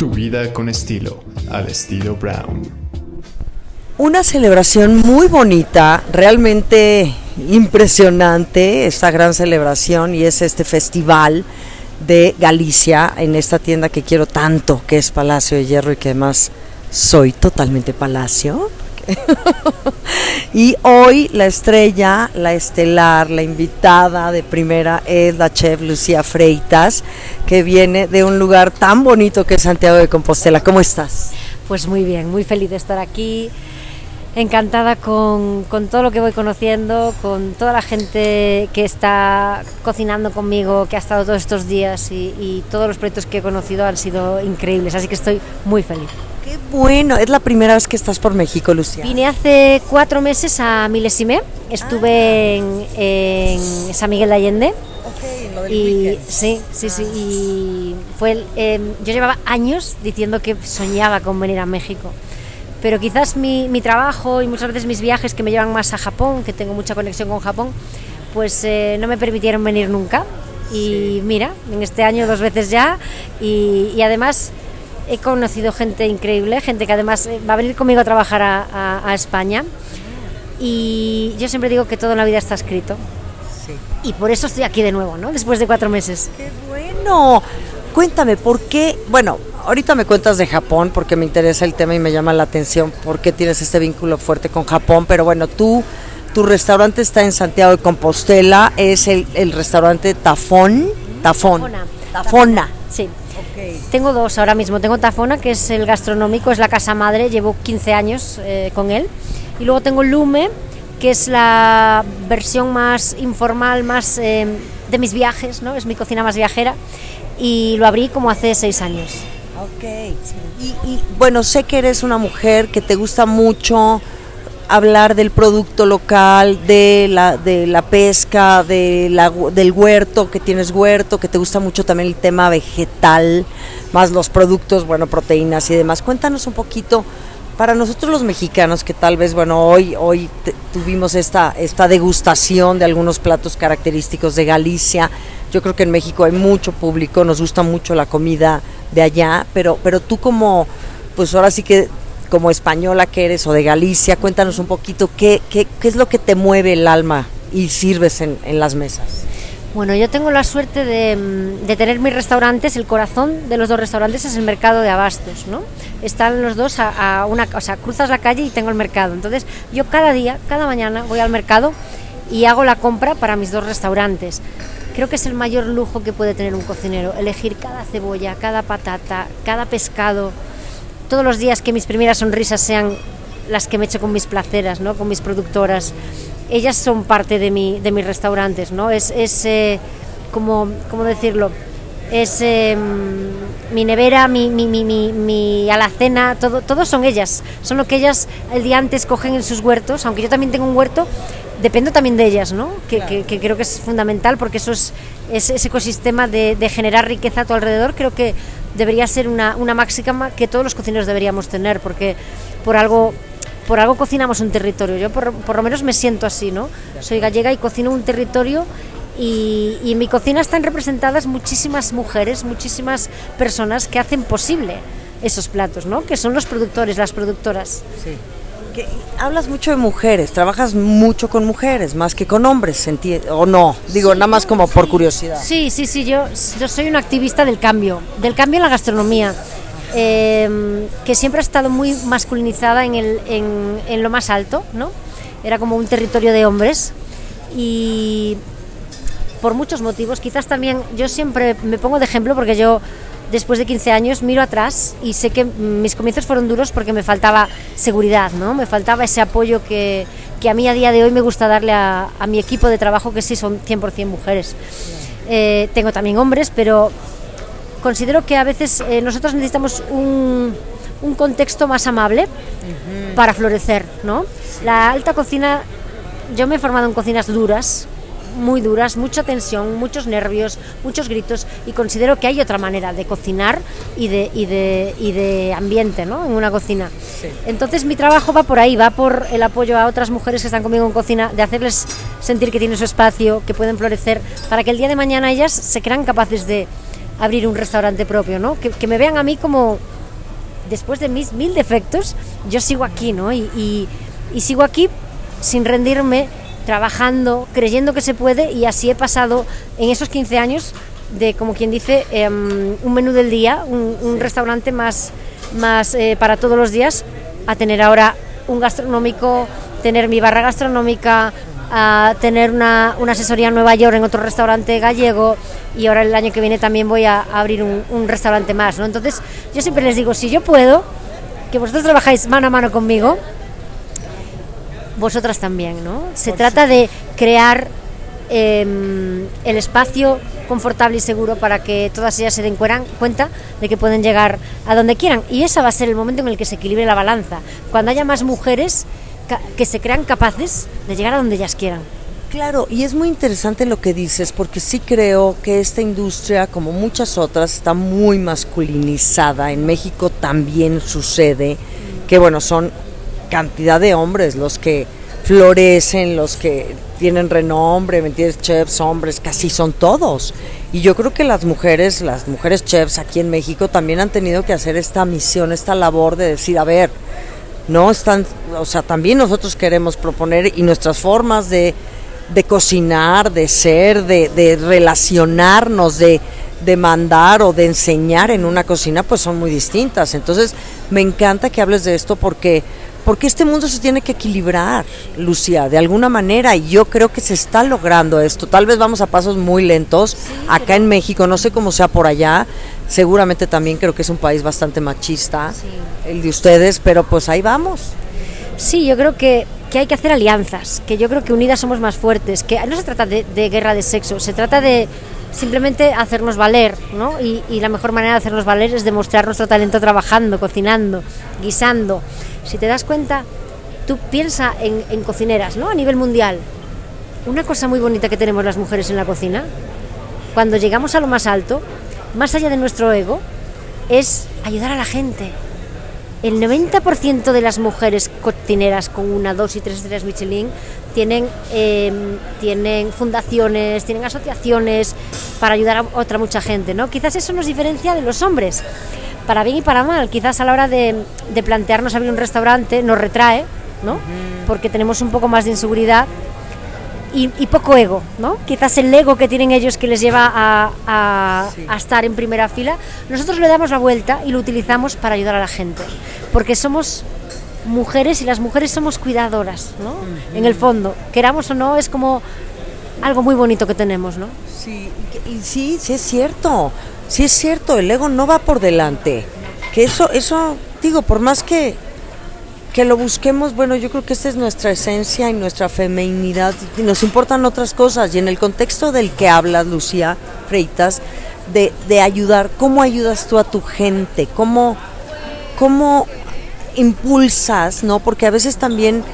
Tu vida con estilo, al estilo Brown. Una celebración muy bonita, realmente impresionante, esta gran celebración y es este festival de Galicia en esta tienda que quiero tanto, que es Palacio de Hierro y que además soy totalmente Palacio. y hoy la estrella, la estelar, la invitada de primera es la chef Lucía Freitas, que viene de un lugar tan bonito que es Santiago de Compostela. ¿Cómo estás? Pues muy bien, muy feliz de estar aquí encantada con, todo lo que voy conociendo, con toda la gente que está cocinando conmigo, que ha estado todos estos días y, todos los proyectos que he conocido han sido increíbles, así que estoy muy feliz. Qué bueno, es la primera vez que estás por México, Lucía. Vine hace cuatro meses a Milesime, estuve ah. en, San Miguel de Allende. y sí, sí, sí, y fue em, yo llevaba años diciendo que soñaba con venir a México pero quizás mi, mi, trabajo y muchas veces mis viajes que me llevan más a Japón, que tengo mucha conexión con Japón, pues eh, no me permitieron venir nunca. Y mira, en este año dos veces ya y, y, además he conocido gente increíble, gente que además eh, va a venir conmigo a trabajar a, a, España. Y yo siempre digo que todo en la vida está escrito. Sí. Y por eso estoy aquí de nuevo, ¿no? Después de cuatro meses. ¡Qué bueno! Cuéntame, ¿por qué? Bueno, ahorita me cuentas de Japón porque me interesa el tema y me llama la atención porque tienes este vínculo fuerte con Japón, pero bueno, tú, tu restaurante está en Santiago de Compostela, es el, restaurante Tafón, Tafón, Tafona. Tafona. Sí. Tengo dos ahora mismo. Tengo Tafona, que es el gastronómico, es la casa madre, llevo 15 años eh, con él. Y luego tengo Lume, que es la versión más informal, más eh, de mis viajes, ¿no? Es mi cocina más viajera. Y lo abrí como hace seis años. Ok. Y, bueno, sé que eres una mujer que te gusta mucho hablar del producto local, de la, de la pesca, de la, del huerto, que tienes huerto, que te gusta mucho también el tema vegetal, más los productos, bueno, proteínas y demás. Cuéntanos un poquito para nosotros los mexicanos que tal vez, bueno, hoy, hoy tuvimos esta, esta degustación de algunos platos característicos de Galicia. Yo creo que en México hay mucho público, nos gusta mucho la comida de allá, pero, pero tú como, pues ahora sí que como española que eres o de Galicia, cuéntanos un poquito qué, qué, es lo que te mueve el alma y sirves en, las mesas. Bueno, yo tengo la suerte mm, de, tener mis restaurantes, el corazón de los dos restaurantes es el mercado de abastos, ¿no? Están los dos a, una, o sea, cruzas la calle y tengo el mercado. Entonces, yo cada día, cada mañana voy al mercado y hago la compra para mis dos restaurantes. Creo que es el mayor lujo que puede tener un cocinero, elegir cada cebolla, cada patata, cada pescado, todos los días que mis primeras sonrisas sean las que me echo con mis placeras, ¿no? Con mis productoras ellas son parte de, mi, de mis restaurantes, ¿no? Es, es eh, como, ¿cómo decirlo? Es em, mi nevera, mi, mi, mi, mi, alacena, todo, todos son ellas. Son lo que ellas el día antes cogen en sus huertos, aunque yo también tengo un huerto, dependo también de ellas, ¿no? Que, que, creo que es fundamental porque eso es, ese ecosistema de, de, generar riqueza a tu alrededor, creo que debería ser una, una máxima que todos los cocineros deberíamos tener, porque por algo por algo cocinamos un territorio. Yo por, lo menos me siento así, ¿no? Soy gallega y cocino un territorio y, en mi cocina están representadas muchísimas mujeres, muchísimas personas que hacen posible esos platos, ¿no? Que son los productores, las productoras. Sí. Hablas mucho de mujeres, trabajas mucho con mujeres, más que con hombres, ¿o no? Digo, nada más como por curiosidad. Sí, sí, sí, yo, yo soy una activista del cambio, del cambio en la gastronomía. Em, que siempre ha estado muy masculinizada en, el, en, en, lo más alto, ¿no? Era como un territorio de hombres y por muchos motivos, quizás también yo siempre me pongo de ejemplo porque yo después de 15 años miro atrás y sé que mis comienzos fueron duros porque me faltaba seguridad, ¿no? Me faltaba ese apoyo que, que a mí a día de hoy me gusta darle a, a mi equipo de trabajo que sí son 100% mujeres. Eh, tengo también hombres, pero considero que a veces eh, nosotros necesitamos un, un, contexto más amable para florecer, ¿no? La alta cocina, yo me he formado en cocinas duras, muy duras, mucha tensión, muchos nervios, muchos gritos y considero que hay otra manera de cocinar y de, y de, y de ambiente ¿no? en una cocina. Entonces mi trabajo va por ahí, va por el apoyo a otras mujeres que están conmigo en cocina, de hacerles sentir que tienen su espacio, que pueden florecer, para que el día de mañana ellas se crean capaces de abrir un restaurante propio, ¿no? Que, me vean a mí como, después de mis mil defectos, yo sigo aquí, ¿no? Y, y, y sigo aquí sin rendirme, trabajando, creyendo que se puede y así he pasado en esos 15 años de, como quien dice, em, un menú del día, un, un restaurante más, más eh, para todos los días, a tener ahora un gastronómico, tener mi barra gastronómica, a tener una, una asesoría en Nueva York en otro restaurante gallego y ahora el año que viene también voy a abrir un, un restaurante más, ¿no? Entonces yo siempre les digo, si yo puedo, que vosotros trabajáis mano a mano conmigo, vosotras también, ¿no? Se trata de crear eh, el espacio confortable y seguro para que todas ellas se den cuenta de que pueden llegar a donde quieran. Y ese va a ser el momento en el que se equilibre la balanza. Cuando haya más mujeres que se crean capaces de llegar a donde ellas quieran. Claro, y es muy interesante lo que dices, porque sí creo que esta industria, como muchas otras, está muy masculinizada. En México también sucede que, bueno, son cantidad de hombres los que florecen, los que tienen renombre, ¿me entiendes? Chefs, hombres, casi son todos. Y yo creo que las mujeres, las mujeres chefs aquí en México también han tenido que hacer esta misión, esta labor de decir, a ver, no están, o sea, también nosotros queremos proponer y nuestras formas de, de cocinar, de ser, de, de relacionarnos, de, de mandar o de enseñar en una cocina, pues son muy distintas. Entonces, me encanta que hables de esto porque, porque este mundo se tiene que equilibrar, Lucía, de alguna manera, y yo creo que se está logrando esto. Tal vez vamos a pasos muy lentos acá en México, no sé cómo sea por allá. Seguramente también creo que es un país bastante machista, el de ustedes, pero pues ahí vamos. Sí, yo creo que, que hay que hacer alianzas, que yo creo que unidas somos más fuertes, que no se trata de, de guerra de sexo, se trata de simplemente hacernos valer, ¿no? Y, y la mejor manera de hacernos valer es demostrar nuestro talento trabajando, cocinando, guisando. Si te das cuenta, tú piensa en, en cocineras, ¿no? A nivel mundial. Una cosa muy bonita que tenemos las mujeres en la cocina, cuando llegamos a lo más alto, más allá de nuestro ego, es ayudar a la gente. El 90% de las mujeres cocineras con una, dos y tres estrellas Michelin tienen, eh, tienen fundaciones, tienen asociaciones para ayudar a otra mucha gente, ¿no? Quizás eso nos diferencia de los hombres, para bien y para mal. Quizás a la hora de, de plantearnos abrir un restaurante nos retrae, ¿no? Porque tenemos un poco más de inseguridad y, y poco ego, ¿no? Quizás el ego que tienen ellos que les lleva a, a- a estar en primera fila, nosotros le damos la vuelta y lo utilizamos para ayudar a la gente, porque somos mujeres y las mujeres somos cuidadoras, ¿no? En el fondo, queramos o no, es como algo muy bonito que tenemos, ¿no? Sí, sí, sí es cierto, sí es cierto, el ego no va por delante. Que eso, eso, digo, por más que, que lo busquemos, bueno, yo creo que esta es nuestra esencia y nuestra feminidad, y nos importan otras cosas. Y en el contexto del que hablas, Lucía Freitas, de, de ayudar, ¿cómo ayudas tú a tu gente? ¿Cómo, cómo impulsas, no? Porque a veces también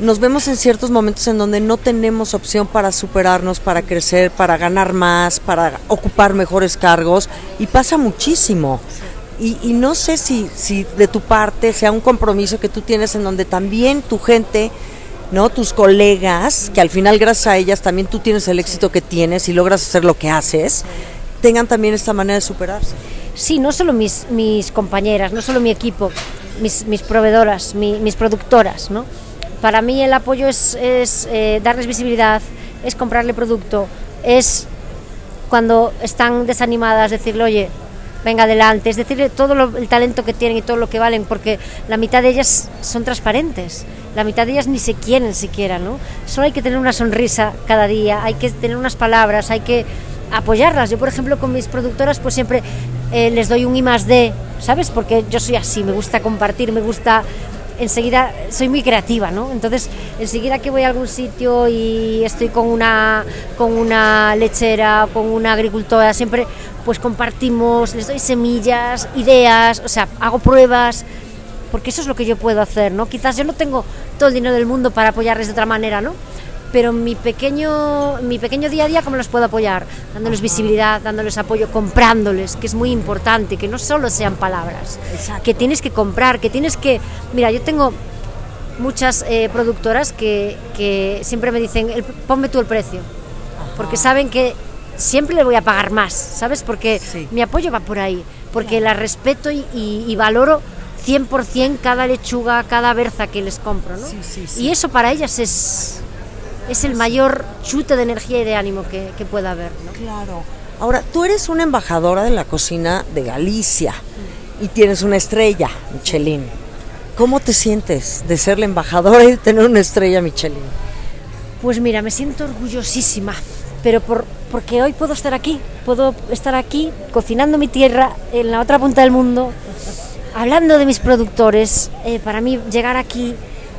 nos vemos en ciertos momentos en donde no tenemos opción para superarnos, para crecer, para ganar más, para ocupar mejores cargos y pasa muchísimo. Y, y no sé si, si de tu parte sea un compromiso que tú tienes en donde también tu gente, ¿no? tus colegas, que al final gracias a ellas también tú tienes el éxito que tienes y logras hacer lo que haces, tengan también esta manera de superarse. Sí, no solo mis, mis compañeras, no solo mi equipo, mis, mis proveedoras, mi- mis productoras, ¿no? Para mí el apoyo es, es, eh, darles visibilidad, es comprarle producto, es cuando están desanimadas decirle, oye, venga adelante, es decirle todo lo- el talento que tienen y todo lo que valen, porque la mitad de ellas son transparentes, la mitad de ellas ni se quieren siquiera, ¿no? Solo hay que tener una sonrisa cada día, hay que tener unas palabras, hay que apoyarlas. Yo, por ejemplo, con mis productoras, pues siempre eh, les doy un I más D, ¿sabes? Porque yo soy así, me gusta compartir, me gusta enseguida soy muy creativa, ¿no? Entonces, enseguida que voy a algún sitio y estoy con una con una lechera, con una agricultora, siempre pues compartimos, les doy semillas, ideas, o sea, hago pruebas, porque eso es lo que yo puedo hacer, ¿no? Quizás yo no tengo todo el dinero del mundo para apoyarles de otra manera, ¿no? Pero mi pequeño, mi pequeño día a día, ¿cómo los puedo apoyar? Dándoles visibilidad, dándoles apoyo, comprándoles, que es muy importante, que no solo sean palabras, Exacto. que tienes que comprar, que tienes que... Mira, yo tengo muchas eh, productoras que, que siempre me dicen, el, ponme tú el precio, porque saben que siempre le voy a pagar más, ¿sabes? Porque Sí. mi apoyo va por ahí. porque la respeto y, y- y valoro 100% cada lechuga, cada berza que les compro, ¿no? Sí, sí, sí. Y eso para ellas es, es el mayor chute de energía y de ánimo que, que pueda haber, ¿no? Claro. Ahora, tú eres una embajadora de la cocina de Galicia y tienes una estrella, Michelin. ¿Cómo te sientes de ser la embajadora y de tener una estrella Michelin? Pues mira, me siento orgullosísima, pero por, porque hoy puedo estar aquí, puedo estar aquí cocinando mi tierra en la otra punta del mundo, hablando de mis productores. eh, para mí llegar aquí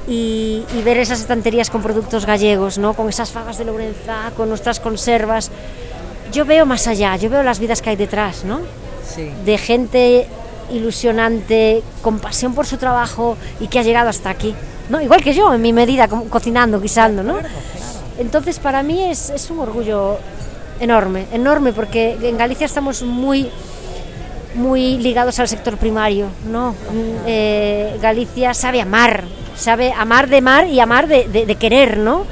y, y ver esas estanterías con productos gallegos, ¿no? con esas fagas de Lourenzá, con nuestras conservas, yo veo más allá, yo veo las vidas que hay detrás, ¿no? Sí. de gente ilusionante, con pasión por su trabajo y que ha llegado hasta aquí. ¿no? Igual que yo, en mi medida, co- cocinando, guisando. ¿no? Entonces, para mí es, es un orgullo enorme, enorme, porque en Galicia estamos muy muy ligados al sector primario, ¿no? Eh, Galicia sabe amar, sabe amar de mar y amar de, de- de querer, ¿no?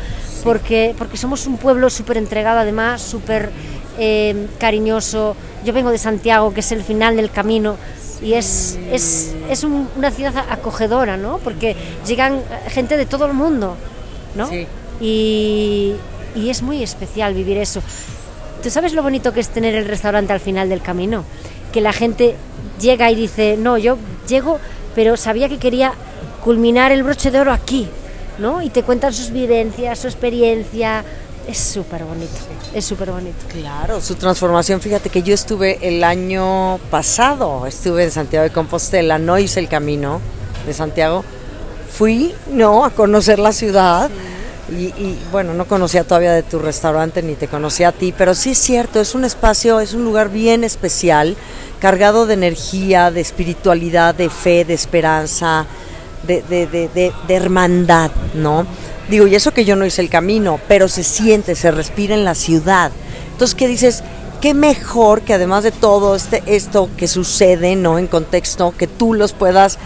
Porque, porque somos un pueblo súper entregado, además, súper eh, cariñoso. Yo vengo de Santiago, que es el final del camino, y es, es, es un- una ciudad acogedora, ¿no? Porque llegan eh, gente de todo el mundo, ¿no? Sí. Y, y es muy especial vivir eso. ¿Tú sabes lo bonito que es tener el restaurante al final del camino? Que la gente llega y dice, no, yo llego, pero sabía que quería culminar el broche de oro aquí, ¿no? Y te cuentan sus vivencias, su experiencia. Es súper bonito, es súper bonito. Claro, su transformación, fíjate que yo estuve el año pasado, estuve en Santiago de Compostela, no hice el camino de Santiago, fui, no, a conocer la ciudad y, y, bueno, no conocía todavía de tu restaurante ni te conocía a ti, pero sí es cierto, es un espacio, es un lugar bien especial, cargado de energía, de espiritualidad, de fe, de esperanza, de, de, de, de, hermandad, ¿no? Digo, y eso que yo no hice el camino, pero se siente, se respira en la ciudad. Entonces, ¿qué dices? Qué mejor que además de todo este, esto que sucede, ¿no? En contexto, que tú los puedas,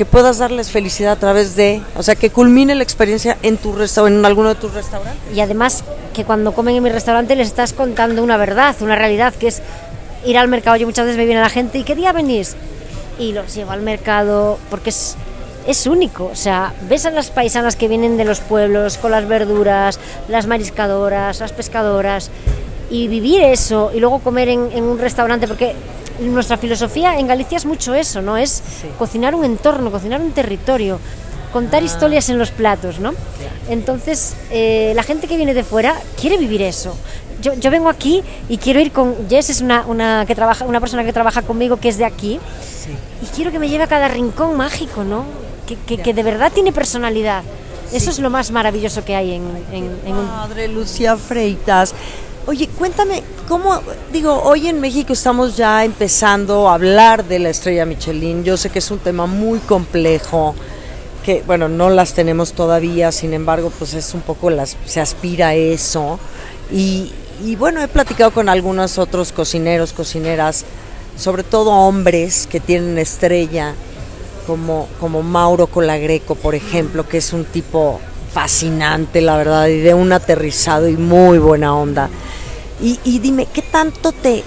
que puedas darles felicidad a través de, o sea, que culmine la experiencia en tu en alguno de tus restaurantes. Y además que cuando comen en mi restaurante les estás contando una verdad, una realidad, que es ir al mercado. Yo muchas veces me viene la gente, ¿y qué día venís? Y los llevo al mercado porque es, es único. O sea, ves a las paisanas que vienen de los pueblos con las verduras, las mariscadoras, las pescadoras, y vivir eso y luego comer en un restaurante, porque nuestra filosofía en Galicia es mucho eso, ¿no? Es cocinar un entorno, cocinar un territorio, contar historias en los platos, ¿no? Entonces, eh, la gente que viene de fuera quiere vivir eso. Yo, yo vengo aquí y quiero ir con Jess, es una, una, que trabaja, una persona que trabaja conmigo que es de aquí, y quiero que me lleve a cada rincón mágico, ¿no? Que, que, que de verdad tiene personalidad. Eso es lo más maravilloso que hay en, en- en un... Padre Lucía Freitas. Oye, cuéntame, ¿cómo, digo, hoy en México estamos ya empezando a hablar de la estrella Michelin. Yo sé que es un tema muy complejo, que, bueno, no las tenemos todavía, sin embargo, pues es un poco, las, se aspira a eso. Y, y bueno, he platicado con algunos otros cocineros, cocineras, sobre todo hombres que tienen estrella, como, como Mauro Colagreco, por ejemplo, que es un tipo fascinante, la verdad, y de un aterrizado y muy buena onda. Y, y dime, ¿qué tanto te,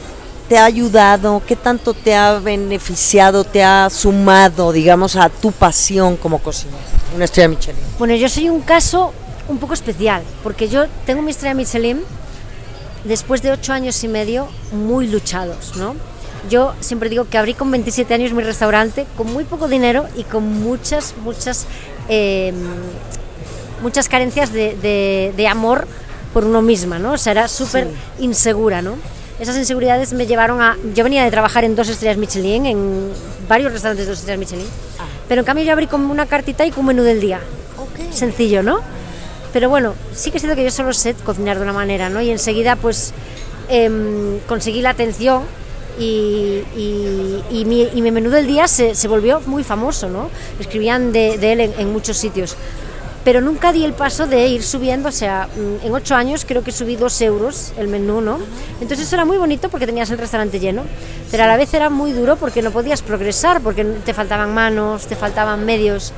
te ha ayudado, qué tanto te ha beneficiado, te ha sumado, digamos, a tu pasión como cocinera? Una estrella Michelin. Bueno, yo soy un caso un poco especial, porque yo tengo mi estrella Michelin después de ocho años y medio muy luchados, ¿no? Yo siempre digo que abrí con 27 años mi restaurante con muy poco dinero y con muchas, muchas, eh, muchas carencias de, de- de amor por uno misma, ¿no? O sea, era súper insegura, ¿no? Esas inseguridades me llevaron a... Yo venía de trabajar en dos estrellas Michelin, en varios restaurantes de dos estrellas Michelin, pero en cambio yo abrí con una cartita y con menú del día sencillo, ¿no? Pero bueno, sí que es cierto que yo solo sé cocinar de una manera, ¿no? Y enseguida pues em, conseguí la atención y, y- y mi, y mi menú del día se, se volvió muy famoso, ¿no? Escribían de, de él en, en muchos sitios. Pero nunca di el paso de ir subiendo, o sea, mm, en ocho años creo que subí dos euros el menú, ¿no? Entonces eso era muy bonito porque tenías el restaurante lleno, pero a la vez era muy duro porque no podías progresar, porque te faltaban manos, te faltaban medios.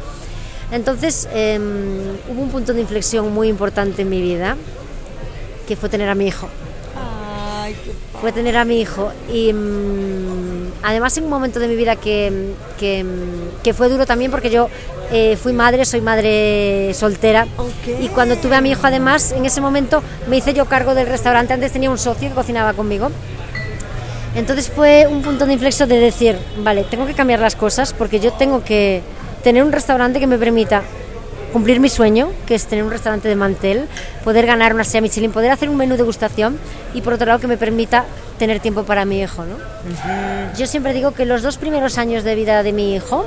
Entonces em, hubo un punto de inflexión muy importante en mi vida, que fue tener a mi hijo. Fue tener a mi hijo y mm, además en un momento de mi vida que, que, que fue duro también porque yo eh, fui madre, soy madre soltera Ok. y cuando tuve a mi hijo además en ese momento me hice yo cargo del restaurante, antes tenía un socio que cocinaba conmigo. Entonces fue un punto de inflexión de decir, vale, tengo que cambiar las cosas porque yo tengo que tener un restaurante que me permita cumplir mi sueño, que es tener un restaurante de mantel, poder ganar una estrella Michelin, poder hacer un menú de degustación y por otro lado que me permita tener tiempo para mi hijo. ¿no? Yo siempre digo que los dos primeros años de vida de mi hijo,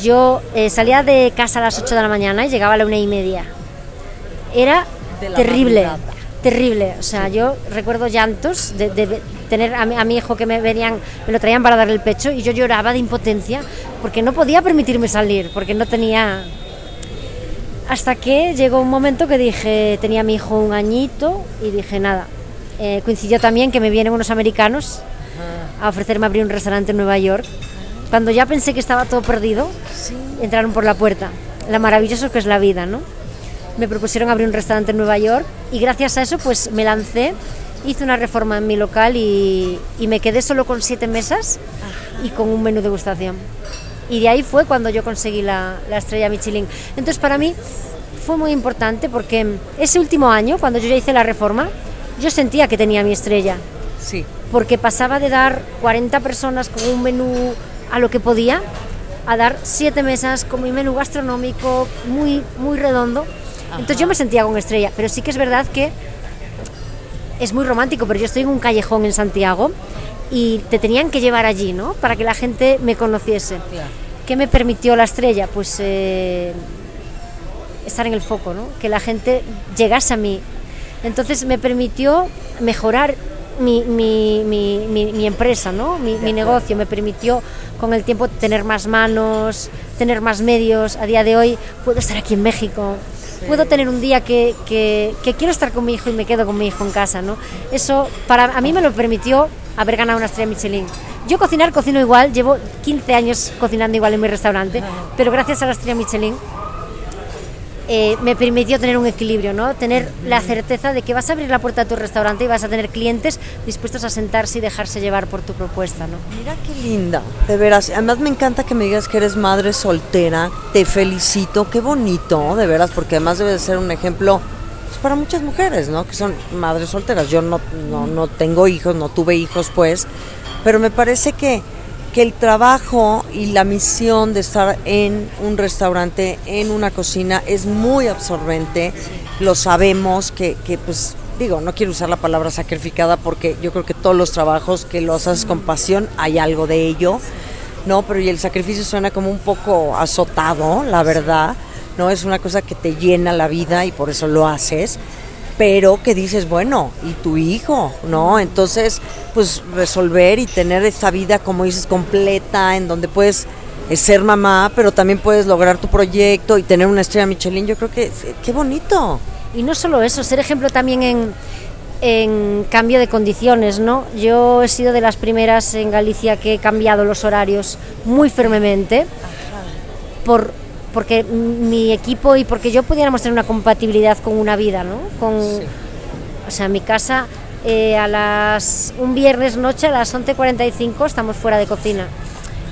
yo eh, salía de casa a las 8 de la mañana y llegaba a la una y media. Era terrible, madrugada. terrible. O sea, yo recuerdo llantos de, de tener a mi, a mi hijo que me venían, me lo traían para darle el pecho y yo lloraba de impotencia porque no podía permitirme salir, porque no tenía... Hasta que llegó un momento que dije, tenía a mi hijo un añito y dije, nada. Eh, coincidió también que me vienen unos americanos a ofrecerme abrir un restaurante en Nueva York. Cuando ya pensé que estaba todo perdido, entraron por la puerta. La maravilloso que es la vida, ¿no? Me propusieron abrir un restaurante en Nueva York y gracias a eso pues me lancé, hice una reforma en mi local y, y me quedé solo con siete mesas y con un menú de degustación. Y de ahí fue cuando yo conseguí la, la estrella Michelin. Entonces para mí fue muy importante porque ese último año, cuando yo ya hice la reforma, yo sentía que tenía mi estrella Sí. porque pasaba de dar 40 personas con un menú a lo que podía a dar siete mesas con mi menú gastronómico muy muy redondo. Entonces yo me sentía con estrella, pero sí que es verdad que es muy romántico, pero yo estoy en un callejón en Santiago y te tenían que llevar allí, ¿no? Para que la gente me conociese. ¿Qué me permitió la estrella? Pues eh, estar en el foco, ¿no? Que la gente llegase a mí. Entonces me permitió mejorar mi, mi, mi, mi- empresa, ¿no? Mi, negocio. Me permitió con el tiempo tener más manos, tener más medios. A día de hoy puedo estar aquí en México. Puedo tener un día que, que, que quiero estar con mi hijo y me quedo con mi hijo en casa, ¿no? Eso para a mí me lo permitió haber ganado una estrella Michelin. Yo cocinar cocino igual, llevo 15 años cocinando igual en mi restaurante, pero gracias a la estrella Michelin eh, me permitió tener un equilibrio, ¿no? Tener la certeza de que vas a abrir la puerta de tu restaurante y vas a tener clientes dispuestos a sentarse y dejarse llevar por tu propuesta, ¿no? Mira qué linda, de veras. Además me encanta que me digas que eres madre soltera. Te felicito, qué bonito, de veras, porque además debe de ser un ejemplo pues, para muchas mujeres, ¿no? Que son madres solteras. Yo no, no, no tengo hijos, no tuve hijos, pues, pero me parece que, que el trabajo y la misión de estar en un restaurante, en una cocina, es muy absorbente. Lo sabemos que, que pues digo, no quiero usar la palabra sacrificada porque yo creo que todos los trabajos que los haces con pasión hay algo de ello, ¿no? Pero y el sacrificio suena como un poco azotado, la verdad, ¿no? Es una cosa que te llena la vida y por eso lo haces, pero que dices, bueno, y tu hijo, ¿no? Entonces, pues resolver y tener esta vida, como dices, completa, en donde puedes eh, ser mamá, pero también puedes lograr tu proyecto y tener una estrella Michelin, yo creo que, eh, qué bonito. Y no solo eso, ser ejemplo también en, en cambio de condiciones, ¿no? Yo he sido de las primeras en Galicia que he cambiado los horarios muy firmemente por porque mi equipo y porque yo pudiéramos tener una compatibilidad con una vida, ¿no? Con, O sea, mi casa eh, a las un viernes noche a las 11.45 estamos fuera de cocina.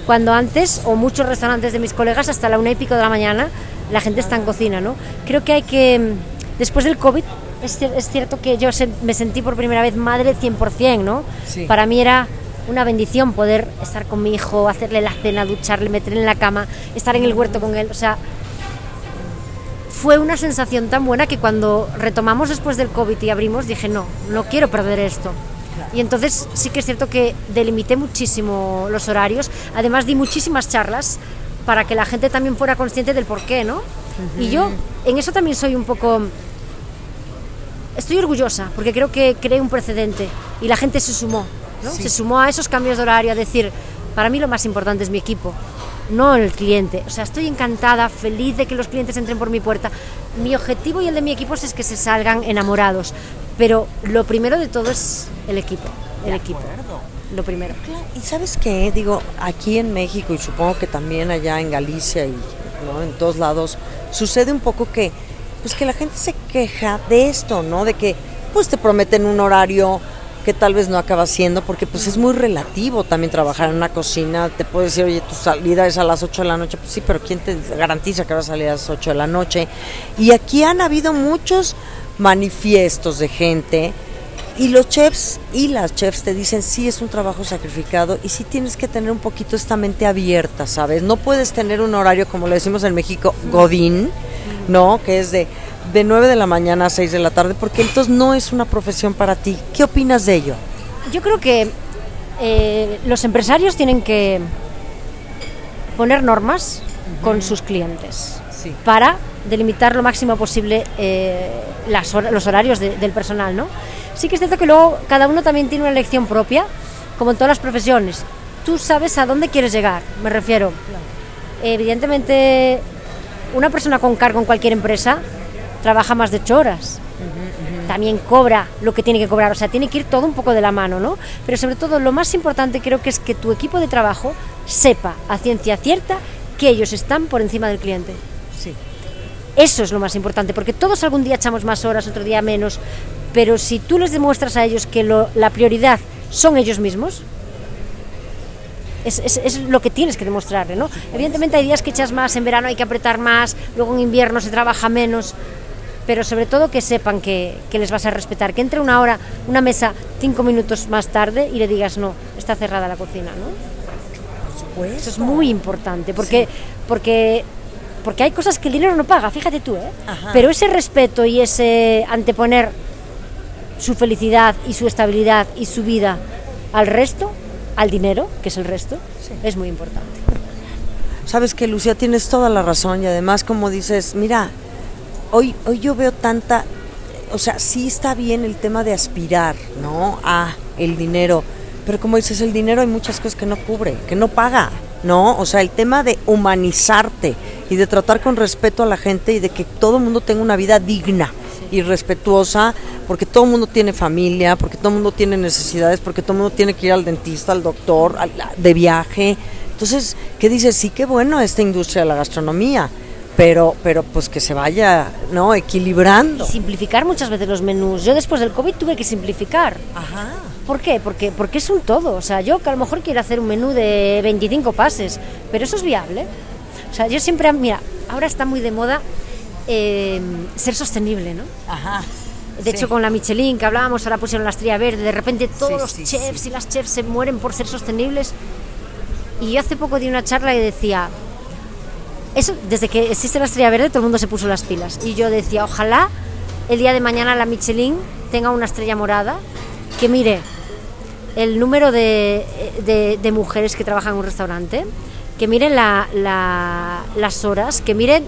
Cuando antes, o muchos restaurantes de mis colegas, hasta la una y pico de la mañana, la gente está en cocina, ¿no? Creo que hay que, mm, después del COVID, es, es cierto que yo se- me sentí por primera vez madre 100%, ¿no? Sí. Para mí era una bendición poder estar con mi hijo, hacerle la cena, ducharle, meterle en la cama, estar en el huerto con él, o sea, fue una sensación tan buena que cuando retomamos después del COVID y abrimos dije, no, no quiero perder esto. Y entonces sí que es cierto que delimité muchísimo los horarios, además di muchísimas charlas para que la gente también fuera consciente del por qué, ¿no? Y yo en eso también soy un poco... Estoy orgullosa porque creo que creé un precedente y la gente se sumó, ¿no? Se sumó a esos cambios de horario, a decir, para mí lo más importante es mi equipo, no el cliente. O sea, estoy encantada, feliz de que los clientes entren por mi puerta. Mi objetivo y el de mi equipo es que se salgan enamorados, pero lo primero de todo es el equipo, el equipo. Lo primero. Y sabes qué, digo, aquí en México y supongo que también allá en Galicia y ¿no? en todos lados, sucede un poco que, pues que la gente se queja de esto, ¿no? De que pues te prometen un horario que tal vez no acaba siendo, porque pues es muy relativo también trabajar en una cocina. Te puede decir, oye, tu salida es a las 8 de la noche, pues sí, pero ¿quién te garantiza que vas a salir a las 8 de la noche? Y aquí han habido muchos manifiestos de gente y los chefs y las chefs te dicen, sí, es un trabajo sacrificado y sí tienes que tener un poquito esta mente abierta, ¿sabes? No puedes tener un horario, como le decimos en México, godín, ¿no? Que es de, de 9 de la mañana a 6 de la tarde, porque entonces no es una profesión para ti. ¿Qué opinas de ello? Yo creo que eh, los empresarios tienen que poner normas con sus clientes Sí. para delimitar lo máximo posible eh, las hor- los horarios de- del personal, ¿no? Sí que es cierto que luego cada uno también tiene una elección propia, como en todas las profesiones. Tú sabes a dónde quieres llegar, me refiero. Evidentemente, una persona con cargo en cualquier empresa trabaja más de ocho horas. También cobra lo que tiene que cobrar, o sea, tiene que ir todo un poco de la mano, ¿no? Pero sobre todo, lo más importante creo que es que tu equipo de trabajo sepa a ciencia cierta que ellos están por encima del cliente. Sí. Eso es lo más importante, porque todos algún día echamos más horas, otro día menos, pero si tú les demuestras a ellos que lo- la prioridad son ellos mismos, es, es- es lo que tienes que demostrarle, ¿no? Evidentemente hay días que echas más, en verano hay que apretar más, luego en invierno se trabaja menos, pero sobre todo que sepan que, que les vas a respetar, que entre una hora, una mesa, cinco minutos más tarde y le digas, no, está cerrada la cocina, ¿no? Eso es muy importante, porque, porque, porque hay cosas que el dinero no paga, fíjate tú, ¿eh? Ajá. Pero ese respeto y ese anteponer su felicidad y su estabilidad y su vida al resto, al dinero, que es el resto, es muy importante. Sabes que Lucía tienes toda la razón y además como dices, mira, hoy, hoy yo veo tanta, o sea, sí está bien el tema de aspirar, ¿no? A el dinero, pero como dices, el dinero hay muchas cosas que no cubre, que no paga, ¿no? O sea, el tema de humanizarte y de tratar con respeto a la gente y de que todo el mundo tenga una vida digna y respetuosa, porque todo el mundo tiene familia, porque todo el mundo tiene necesidades, porque todo el mundo tiene que ir al dentista, al doctor, al- de viaje. Entonces, ¿qué dices? Sí, qué bueno esta industria de la gastronomía, pero, pero pues que se vaya, ¿no? Equilibrando. Y simplificar muchas veces los menús. Yo después del COVID tuve que simplificar. Ajá. ¿Por qué? Porque, porque es un todo. O sea, yo que a lo mejor quiero hacer un menú de 25 pases, pero eso es viable. O sea, yo siempre, mira, ahora está muy de moda eh, ser sostenible, ¿no? Ajá. De hecho, con la Michelin que hablábamos, ahora pusieron la estrella verde, de repente todos Sí, los sí, chefs sí. y las chefs se mueren por ser sostenibles. Y yo hace poco di una charla y decía, eso, desde que existe la estrella verde todo el mundo se puso las pilas. Y yo decía, ojalá el día de mañana la Michelin tenga una estrella morada que mire el número de, de- mujeres que trabajan en un restaurante, que miren la- la- las horas, que miren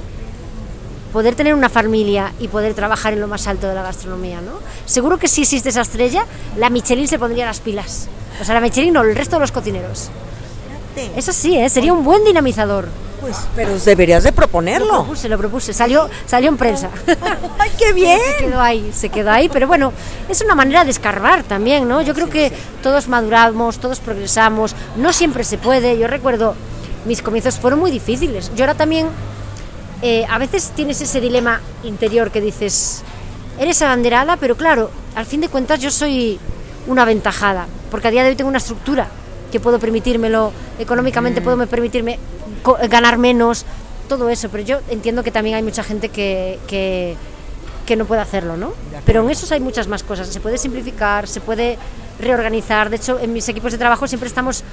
poder tener una familia y poder trabajar en lo más alto de la gastronomía, ¿no? Seguro que si existe esa estrella, la Michelin se pondría las pilas. O sea, la Michelin no, el resto de los cocineros. Eso sí, ¿eh? sería un buen dinamizador. Pues, pero deberías de Lo proponerlo. propuse, lo propuse. Salió, salió en prensa. ¡Ay, qué bien! Se quedó ahí, se quedó ahí, pero bueno, es una manera de escarbar también, ¿no? Yo creo que todos maduramos, todos progresamos, no siempre se puede. Yo recuerdo, mis comienzos fueron muy difíciles. Yo ahora también, eh, a veces tienes ese dilema interior que dices, eres abanderada, pero claro, al fin de cuentas yo soy una aventajada, porque a día de hoy tengo una estructura que puedo permitírmelo, económicamente puedo me permitirme ganar menos, todo eso, pero yo entiendo que también hay mucha gente que, que, que no puede hacerlo, ¿no? Pero en esos hay muchas más cosas, se puede simplificar, se puede reorganizar, de hecho en mis equipos de trabajo siempre estamos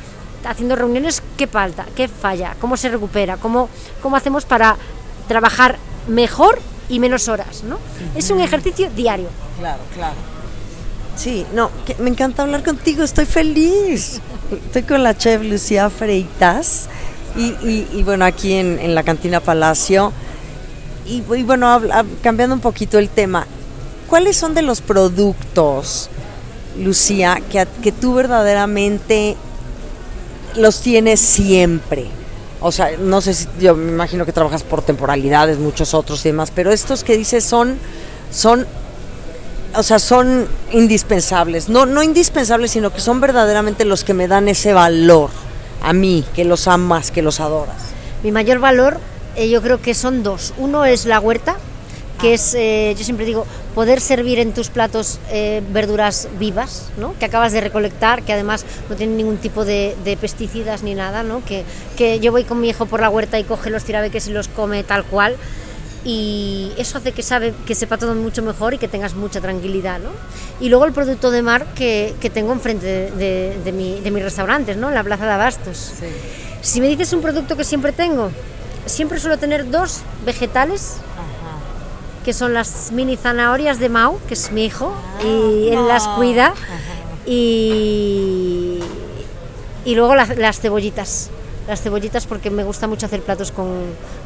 haciendo reuniones, ¿qué falta? ¿Qué falla? ¿Cómo se recupera? ¿Cómo, cómo hacemos para trabajar mejor y menos horas, ¿no? Es un ejercicio diario. Claro, claro. Sí, no, me encanta hablar contigo, estoy feliz. Estoy con la chef Lucía Freitas y, y- y bueno, aquí en, en la cantina Palacio. Y, y bueno, cambiando un poquito el tema, ¿cuáles son de los productos, Lucía, que, que tú verdaderamente los tienes siempre? O sea, no sé si yo me imagino que trabajas por temporalidades, muchos otros y demás, pero estos que dices son, son o sea, son indispensables. No, no indispensables, sino que son verdaderamente los que me dan ese valor a mí, que los amas, que los adoras. Mi mayor valor eh, yo creo que son dos. Uno es la huerta, que es, eh, yo siempre digo, poder servir en tus platos eh, verduras vivas, ¿no? que acabas de recolectar, que además no tienen ningún tipo de, de pesticidas ni nada, ¿no? que, que yo voy con mi hijo por la huerta y coge los tirabeques y los come tal cual y eso hace que, sabe, que sepa todo mucho mejor y que tengas mucha tranquilidad. ¿no? Y luego el producto de mar que, que tengo enfrente de, de, de, mi, de mis restaurantes, ¿no? la plaza de Abastos. Sí. Si me dices un producto que siempre tengo, siempre suelo tener dos vegetales, que son las mini zanahorias de Mau, que es mi hijo, y él las cuida, y, y luego las, las cebollitas. Las cebollitas porque me gusta mucho hacer platos con,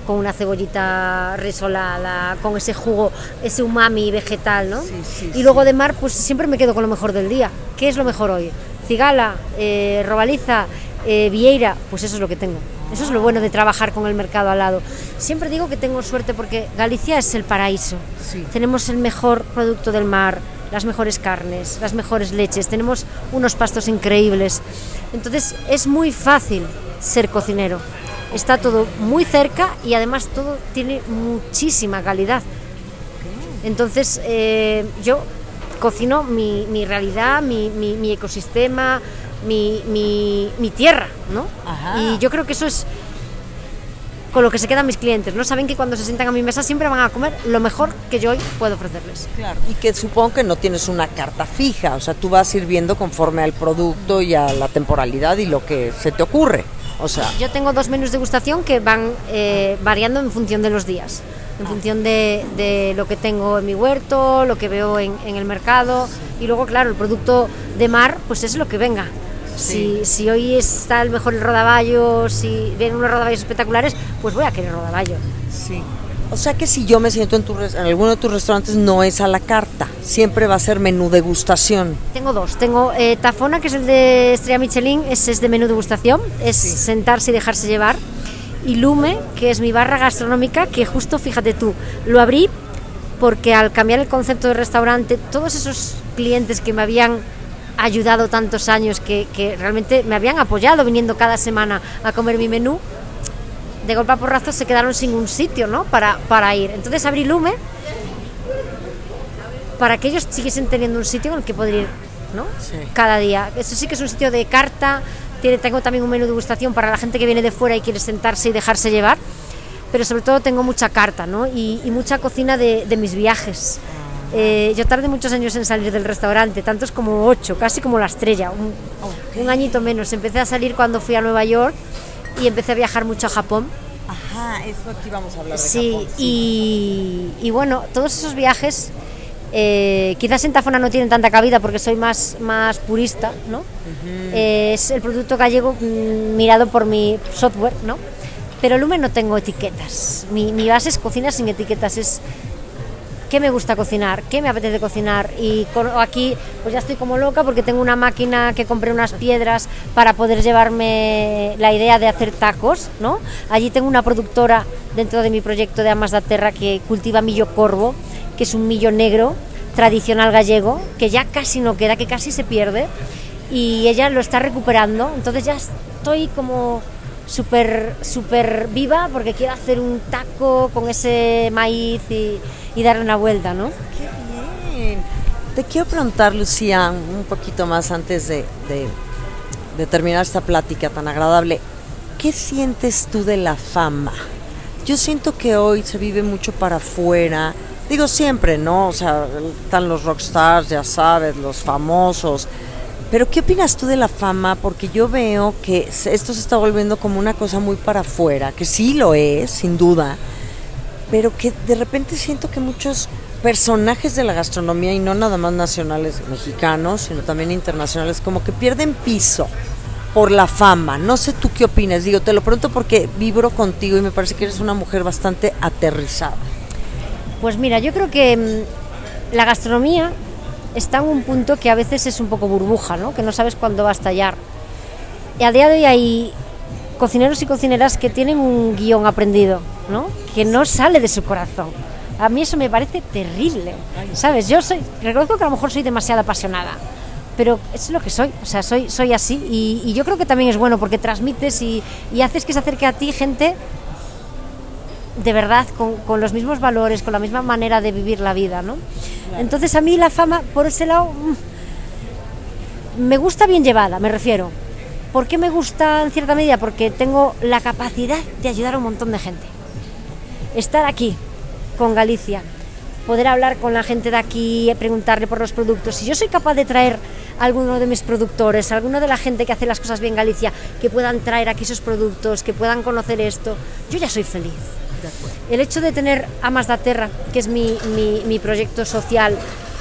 con una cebollita resolada, con ese jugo, ese umami vegetal, ¿no? Sí, sí, y luego de mar, pues siempre me quedo con lo mejor del día. ¿Qué es lo mejor hoy? Cigala, eh, robaliza, eh, vieira, pues eso es lo que tengo. Eso es lo bueno de trabajar con el mercado al lado. Siempre digo que tengo suerte porque Galicia es el paraíso. Sí. Tenemos el mejor producto del mar, las mejores carnes, las mejores leches, tenemos unos pastos increíbles. Entonces es muy fácil ser cocinero. Está todo muy cerca y además todo tiene muchísima calidad. Entonces eh, yo cocino mi, mi realidad, mi, mi- mi ecosistema, mi, mi- mi tierra, ¿no? Ajá. Y yo creo que eso es con lo que se quedan mis clientes, ¿no? Saben que cuando se sientan a mi mesa siempre van a comer lo mejor que yo hoy puedo ofrecerles. Claro. Y que supongo que no tienes una carta fija, o sea, tú vas sirviendo conforme al producto y a la temporalidad y lo que se te ocurre. O sea, Yo tengo dos menús de degustación que van eh, variando en función de los días, en función de, de lo que tengo en mi huerto, lo que veo en, en el mercado y luego, claro, el producto de mar, pues es lo que venga. Si, si hoy está el mejor el rodaballo, si vienen unos rodaballos espectaculares, pues voy a querer rodaballo. sí. O sea que si yo me siento en, tu en alguno de tus restaurantes no es a la carta, siempre va a ser menú degustación. Tengo dos. Tengo eh, Tafona, que es el de Estrella Michelin, ese es de menú degustación, es sentarse y dejarse llevar. Y Lume, que es mi barra gastronómica, que justo, fíjate tú, lo abrí porque al cambiar el concepto de restaurante, todos esos clientes que me habían ayudado tantos años, que, que realmente me habían apoyado viniendo cada semana a comer mi menú, de golpe a porrazo se quedaron sin un sitio ¿no? para, para ir. Entonces abrí Lume para que ellos siguiesen teniendo un sitio en el que poder ir ¿no? Sí. cada día. Eso sí que es un sitio de carta, tiene, tengo también un menú de degustación para la gente que viene de fuera y quiere sentarse y dejarse llevar, pero sobre todo tengo mucha carta ¿no? y, y mucha cocina de, de mis viajes. Eh, yo tardé muchos años en salir del restaurante, tantos como ocho, casi como la estrella, un, un añito menos. Empecé a salir cuando fui a Nueva York y empecé a viajar mucho a Japón. Ajá, eso aquí vamos a hablar Sí, y, y bueno, todos esos viajes, eh, quizás en Tafona no tienen tanta cabida porque soy más, más purista, ¿no? Eh, es el producto gallego mm, mirado por mi software, ¿no? Pero Lumen no tengo etiquetas. Mi, mi base es cocina sin etiquetas, es qué me gusta cocinar, qué me apetece cocinar. Y aquí pues ya estoy como loca porque tengo una máquina que compré unas piedras para poder llevarme la idea de hacer tacos, ¿no? Allí tengo una productora dentro de mi proyecto de Amas da Terra que cultiva millo corvo, que es un millo negro tradicional gallego, que ya casi no queda, que casi se pierde, y ella lo está recuperando, entonces ya estoy como súper súper viva porque quiero hacer un taco con ese maíz y, y darle una vuelta, ¿no? Qué bien. Te quiero preguntar, Lucía, un poquito más antes de, de- de terminar esta plática tan agradable. ¿Qué sientes tú de la fama? Yo siento que hoy se vive mucho para afuera. Digo siempre, ¿no? O sea, están los rockstars, ya sabes, los famosos. Pero ¿qué opinas tú de la fama? Porque yo veo que esto se está volviendo como una cosa muy para afuera, que sí lo es, sin duda, pero que de repente siento que muchos personajes de la gastronomía, y no nada más nacionales mexicanos, sino también internacionales, como que pierden piso por la fama. No sé tú qué opinas, digo, te lo pregunto porque vibro contigo y me parece que eres una mujer bastante aterrizada. Pues mira, yo creo que mm, la gastronomía está en un punto que a veces es un poco burbuja, ¿no? Que no sabes cuándo va a estallar. Y a día de hoy hay cocineros y cocineras que tienen un guion aprendido, ¿no? Que no sale de su corazón. A mí eso me parece terrible, ¿sabes? Yo soy, reconozco que a lo mejor soy demasiado apasionada, pero es lo que soy, o sea, soy, soy así y, yo creo que también es bueno porque transmites y, y haces que se acerque a ti gente de verdad con, con los mismos valores, con la misma manera de vivir la vida, ¿no? Entonces a mí la fama, por ese lado, mm, me gusta bien llevada, me refiero. ¿Por qué me gusta en cierta medida? Porque tengo la capacidad de ayudar a un montón de gente. Estar aquí, con Galicia, poder hablar con la gente de aquí, preguntarle por los productos. Si yo soy capaz de traer a alguno de mis productores, a alguno de la gente que hace las cosas bien en Galicia, que puedan traer aquí sus productos, que puedan conocer esto, yo ya soy feliz. El hecho de tener Amas da Terra, que es mi, mi, mi proyecto social,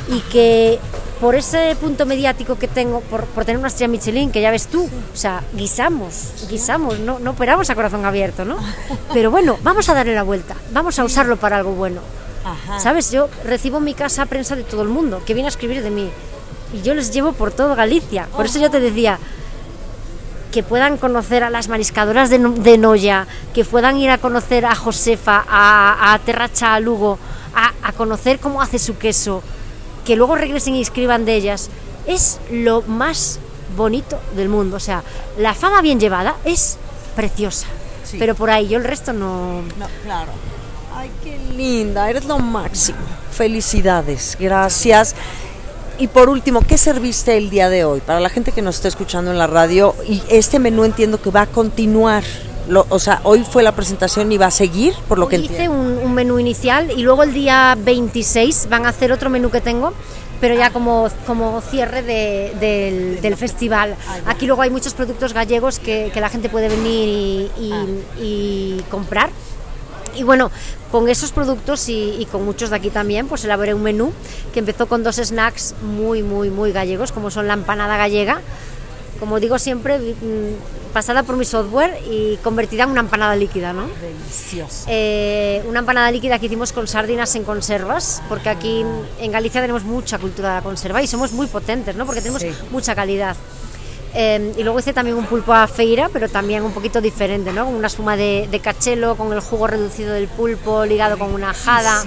y que por ese punto mediático que tengo, por, por, tener una estrella Michelin, que ya ves tú, o sea, guisamos, guisamos, no, no operamos a corazón abierto, ¿no? Pero bueno, vamos a darle la vuelta, vamos a usarlo para algo bueno. Ajá. ¿Sabes? Yo recibo en mi casa prensa de todo el mundo que viene a escribir de mí y yo les llevo por todo Galicia. Por eso yo te decía, que puedan conocer a las mariscadoras de, de Noya, que puedan ir a conocer a Josefa, a, a Terracha, a Lugo, a, a conocer cómo hace su queso, que luego regresen y escriban de ellas, es lo más bonito del mundo. O sea, la fama bien llevada es preciosa. Sí. Pero por ahí yo el resto no... No, claro. Ay, qué linda, eres lo máximo. Felicidades, gracias. Y por último, ¿qué serviste el día de hoy? Para la gente que nos está escuchando en la radio, y este menú entiendo que va a continuar. Lo, o sea, hoy fue la presentación y va a seguir, por lo hoy que hice un, un, menú inicial y luego el día 26 van a hacer otro menú que tengo, pero ya como, como cierre de, del, del, festival. Aquí luego hay muchos productos gallegos que, que la gente puede venir y, y, y comprar. Y bueno, con esos productos y, y, con muchos de aquí también, pues elaboré un menú que empezó con dos snacks muy, muy, muy gallegos, como son la empanada gallega, como digo siempre, mmm, pasada por mi software y convertida en una empanada líquida, ¿no? Deliciosa. Eh, una empanada líquida que hicimos con sardinas en conservas, porque aquí en Galicia tenemos mucha cultura de la conserva y somos muy potentes, ¿no? Porque tenemos sí. mucha calidad. Eh, y luego hice también un pulpo a feira, pero también un poquito diferente, ¿no? Con una espuma de, de, cachelo, con el jugo reducido del pulpo, ligado con una jada.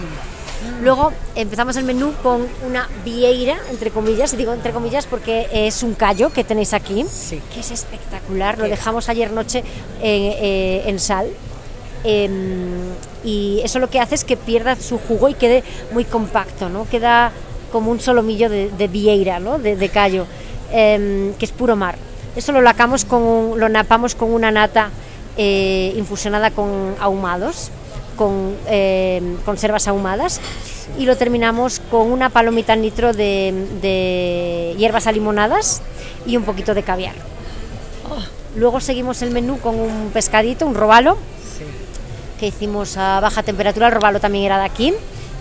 Luego empezamos el menú con una vieira, entre comillas, y digo entre comillas porque es un callo que tenéis aquí, sí. que es espectacular. Lo dejamos ayer noche en, eh, en sal. Eh, y eso lo que hace es que pierda su jugo y quede muy compacto, ¿no? Queda como un solomillo de, de vieira, ¿no? De, de callo eh, que es puro mar. Eso lo lacamos con un, lo napamos con una nata eh, infusionada con ahumados, con eh, conservas ahumadas y lo terminamos con una palomita nitro de, de hierbas alimonadas y un poquito de caviar. Luego seguimos el menú con un pescadito, un robalo, sí. que hicimos a baja temperatura, el robalo también era de aquí.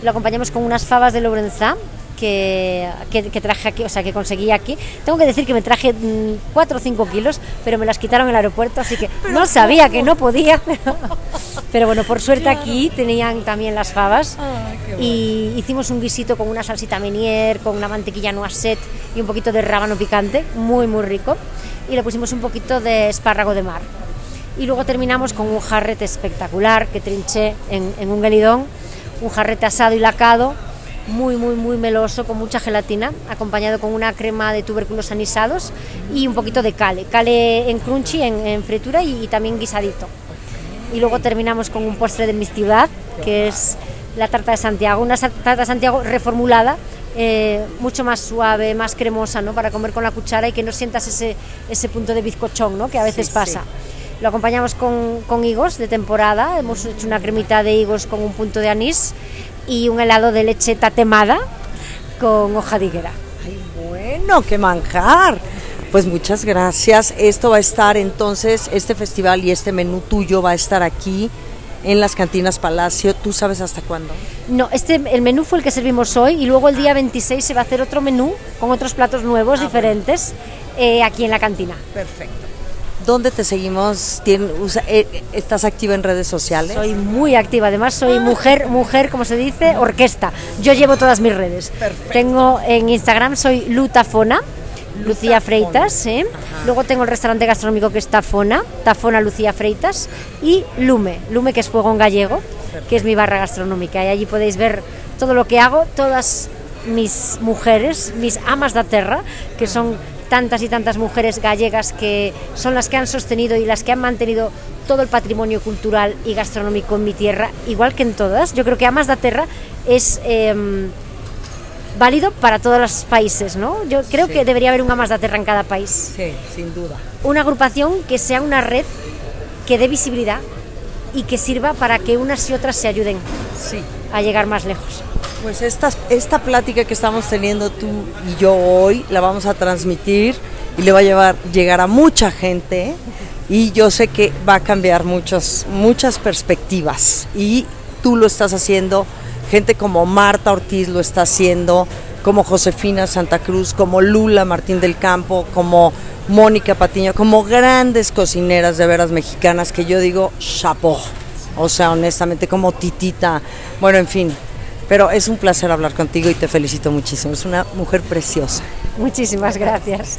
Lo acompañamos con unas fabas de Lourenzá, que, que, que, traje aquí, o sea, que conseguí aquí. Tengo que decir que me traje 4 o 5 kilos, pero me las quitaron en el aeropuerto, así que no sabía que no podía. Pero, pero, bueno, por suerte aquí tenían también las fabas ah, y hicimos un guisito con una salsita menier, con una mantequilla noisette y un poquito de rábano picante, muy, muy rico. Y le pusimos un poquito de espárrago de mar. Y luego terminamos con un jarrete espectacular que trinché en, en un galidón, un jarrete asado y lacado muy, muy, muy meloso, con mucha gelatina, acompañado con una crema de tubérculos anisados y un poquito de cale. Cale en crunchy, en, en fritura y, y, también guisadito. Y luego terminamos con un postre de mi ciudad, que es la tarta de Santiago, una tarta de Santiago reformulada, eh, mucho más suave, más cremosa, ¿no? Para comer con la cuchara y que no sientas ese, ese punto de bizcochón, ¿no? Que a veces sí, pasa. Sí. Lo acompañamos con, con higos de temporada, hemos hecho una cremita de higos con un punto de anís y un helado de leche tatemada con hoja de higuera. Ay, bueno, qué manjar. Pues muchas gracias. Esto va a estar entonces, este festival y este menú tuyo va a estar aquí en las cantinas Palacio. ¿Tú sabes hasta cuándo? No, este, el menú fue el que servimos hoy y luego el día 26 se va a hacer otro menú con otros platos nuevos, ah, diferentes, bueno. eh, aquí en la cantina. Perfecto. ¿Dónde te seguimos? Eh, ¿Estás activa en redes sociales? Soy muy activa, además soy mujer, mujer, como se dice, orquesta. Yo llevo todas mis redes. Perfecto. Tengo en Instagram, soy Lutafona, Lucía Freitas, ¿eh? luego tengo el restaurante gastronómico que es Tafona, Tafona Lucía Freitas, y Lume, Lume que es fuego en gallego, que es mi barra gastronómica, y allí podéis ver todo lo que hago, todas mis mujeres, mis amas de terra, que son tantas y tantas mujeres gallegas que son las que han sostenido y las que han mantenido todo el patrimonio cultural y gastronómico en mi tierra, igual que en todas. Yo creo que Amas da Terra es em, válido para todos los países, ¿no? Yo creo Sí. que debería haber un Amas da Terra en cada país. Sí, sin duda. Una agrupación que sea una red que dé visibilidad y que sirva para que unas y otras se ayuden Sí. a llegar más lejos. Pues esta, esta plática que estamos teniendo tú y yo hoy la vamos a transmitir y le va a llevar, llegar a mucha gente y yo sé que va a cambiar muchas, muchas perspectivas y tú lo estás haciendo, gente como Marta Ortiz lo está haciendo, como Josefina Santa Cruz, como Lula Martín del Campo, como Mónica Patiño, como grandes cocineras de veras mexicanas que yo digo, chapeau. O sea, honestamente, como Titita. Bueno, en fin. Pero es un placer hablar contigo y te felicito muchísimo. Es una mujer preciosa. Muchísimas gracias.